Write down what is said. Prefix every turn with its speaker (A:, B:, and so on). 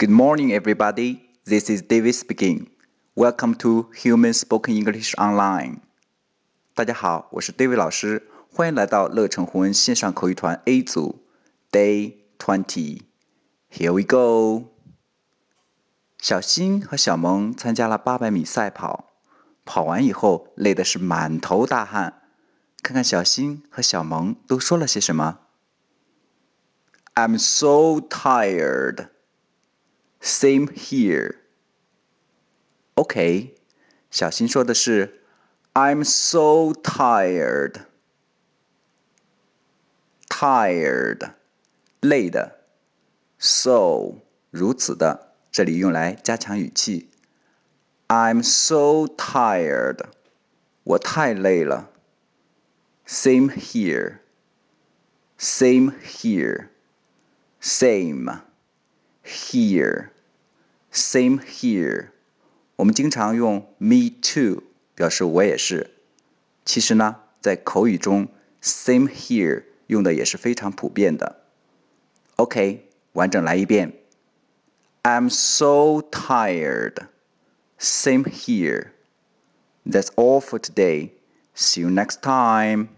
A: Good morning, everybody. This is David speaking. Welcome to Human Spoken English Online. 大家好，我是 David 老师，欢迎来到乐成红恩线上口语团 A 组 Day Twenty. Here we go. 小新和小萌参加了八百米赛跑，跑完以后累的是满头大汗。看看小新和小萌都说了些什么。I'm so tired. Same here. OK，小新说的是 "I'm so tired." Tired，累的，so 如此的，这里用来加强语气。I'm so tired，我太累了。Same here. Same here. Same here. Same here. 我们经常用 me too 表示我也是。其实呢，在口语中，same here 用的也是非常普遍的。OK，完整来一遍。I'm so tired. Same here. That's all for today. See you next time.